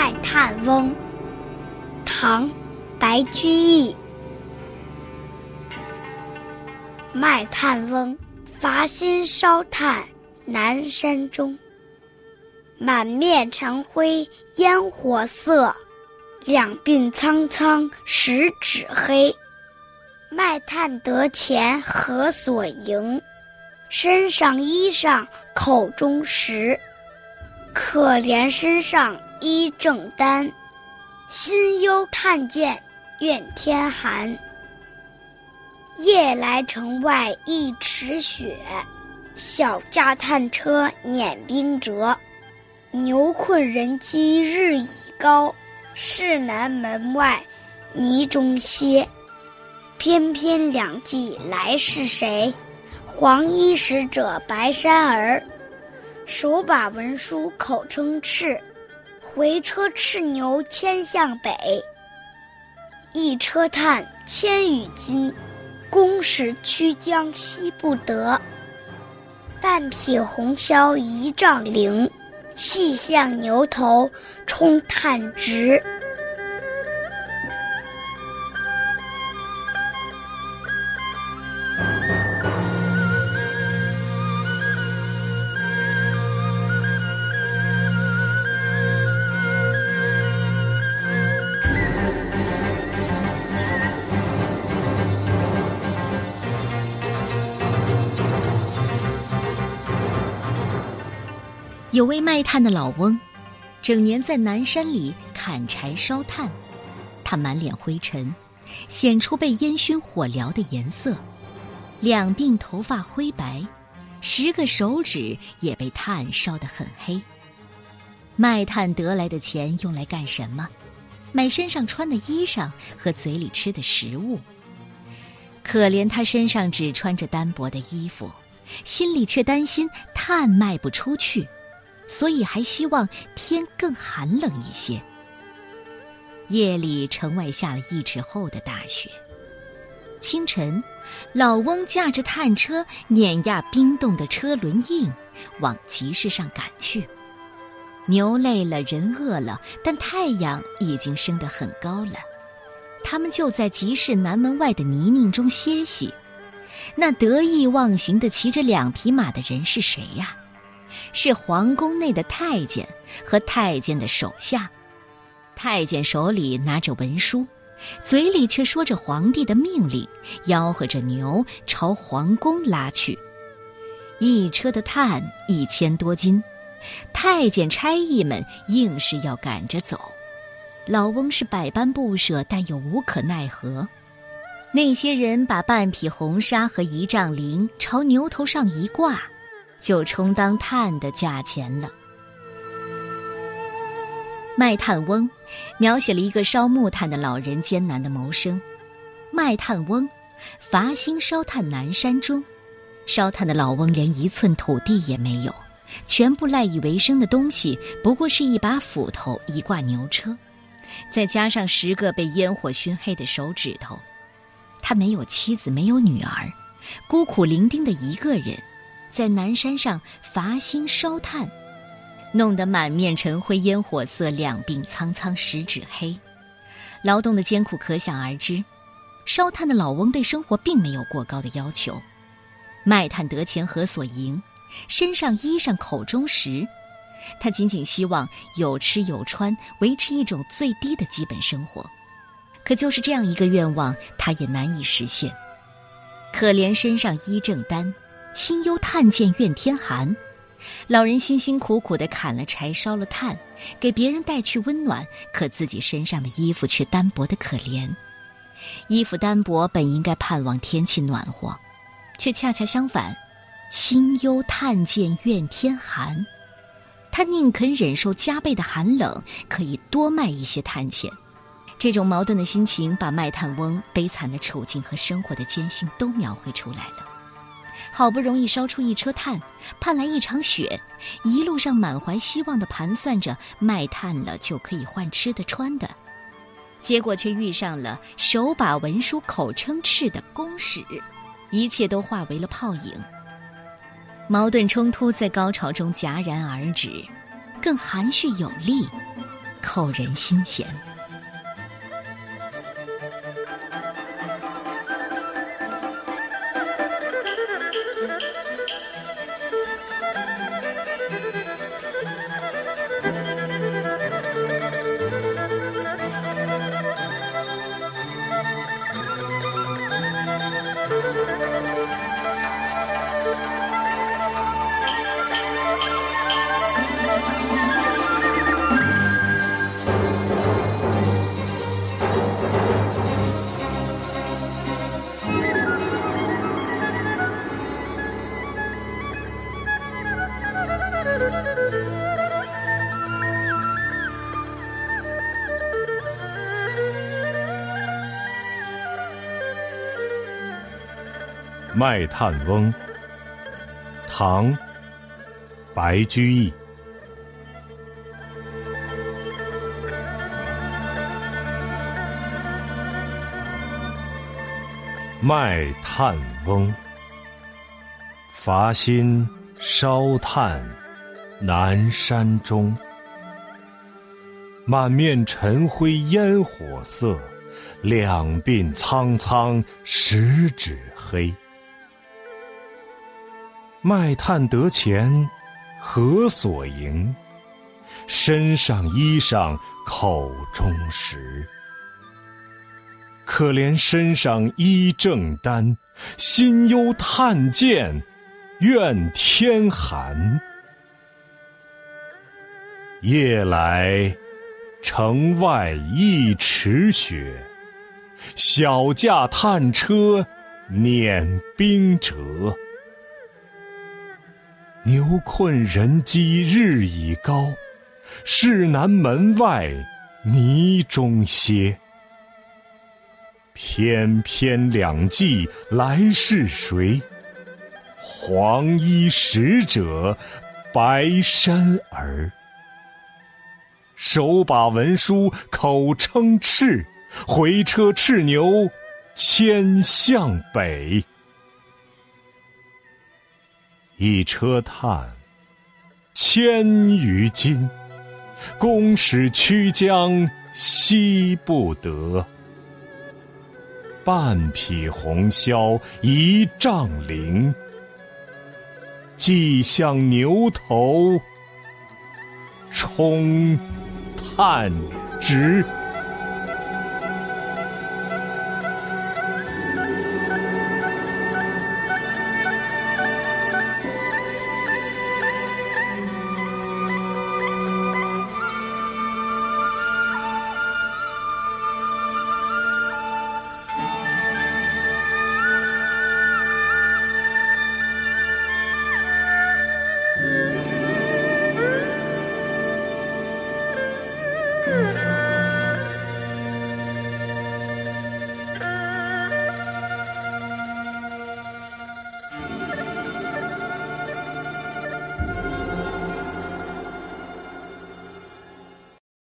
卖炭翁，唐·白居易。卖炭翁，伐薪烧炭南山中。满面尘灰烟火色，两鬓苍苍十指黑。卖炭得钱何所营？身上衣裳口中食。可怜身上衣正单，心忧炭贱愿天寒。夜来城外一尺雪，小驾炭车碾冰辙。牛困人饥日已高，市南门外泥中歇。翩翩两骑来是谁？黄衣使者白衫儿，手把文书口称敕，回车叱牛牵向北。一车炭千余斤，宫使驱将惜不得。半匹红绡一丈绫，系向牛头充炭直。有位卖炭的老翁，整年在南山里砍柴烧炭，他满脸灰尘，显出被烟熏火燎的颜色，两鬓头发灰白，十个手指也被炭烧得很黑。卖炭得来的钱用来干什么？买身上穿的衣裳和嘴里吃的食物。可怜他身上只穿着单薄的衣服，心里却担心炭卖不出去。所以还希望天更寒冷一些。夜里城外下了一尺厚的大雪。清晨，老翁驾着炭车碾压冰冻的车轮印，往集市上赶去。牛累了，人饿了，但太阳已经升得很高了。他们就在集市南门外的泥泞中歇息。那得意忘形的骑着两匹马的人是谁呀？是皇宫内的太监和太监的手下，太监手里拿着文书，嘴里却说着皇帝的命令，吆喝着牛朝皇宫拉去。一车的炭一千多斤，太监差役们硬是要赶着走。老翁是百般不舍，但又无可奈何。那些人把半匹红纱和一丈绫朝牛头上一挂。就充当炭的价钱了。卖炭翁描写了一个烧木炭的老人艰难的谋生。卖炭翁伐薪烧炭南山中，烧炭的老翁连一寸土地也没有，全部赖以为生的东西不过是一把斧头、一挂牛车，再加上十个被烟火熏黑的手指头。他没有妻子，没有女儿，孤苦伶仃的一个人。在南山上伐薪烧炭，弄得满面尘灰烟火色，两鬓苍苍十指黑，劳动的艰苦可想而知。烧炭的老翁对生活并没有过高的要求，卖炭得钱何所营？身上衣裳口中食，他仅仅希望有吃有穿，维持一种最低的基本生活。可就是这样一个愿望，他也难以实现。可怜身上衣正单。心忧炭贱怨天寒，老人辛辛苦苦地砍了柴烧了炭，给别人带去温暖，可自己身上的衣服却单薄的可怜。衣服单薄本应该盼望天气暖和，却恰恰相反，心忧炭贱怨天寒。他宁肯忍受加倍的寒冷，可以多卖一些炭钱。这种矛盾的心情，把卖炭翁悲惨的处境和生活的艰辛都描绘出来了。好不容易烧出一车炭，盼来一场雪，一路上满怀希望地盘算着卖炭了就可以换吃的穿的，结果却遇上了手把文书口称敕的公使，一切都化为了泡影。矛盾冲突在高潮中戛然而止，更含蓄有力。扣人心弦。卖炭翁，唐·白居易。卖炭翁，伐薪烧炭南山中。满面尘灰烟火色，两鬓苍苍十指黑。卖炭得钱，何所营？身上衣裳口中食。可怜身上衣正单，心忧炭贱怨天寒。夜来城外一尺雪，小驾炭车碾冰辙。牛困人饥日已高，市南门外泥中歇。翩翩两骑来是谁？黄衣使者白衫儿。手把文书口称敕，回车叱牛牵向北。一车炭，千余斤，公使驱将惜不得。半匹红绡一丈绫，系向牛头充炭直。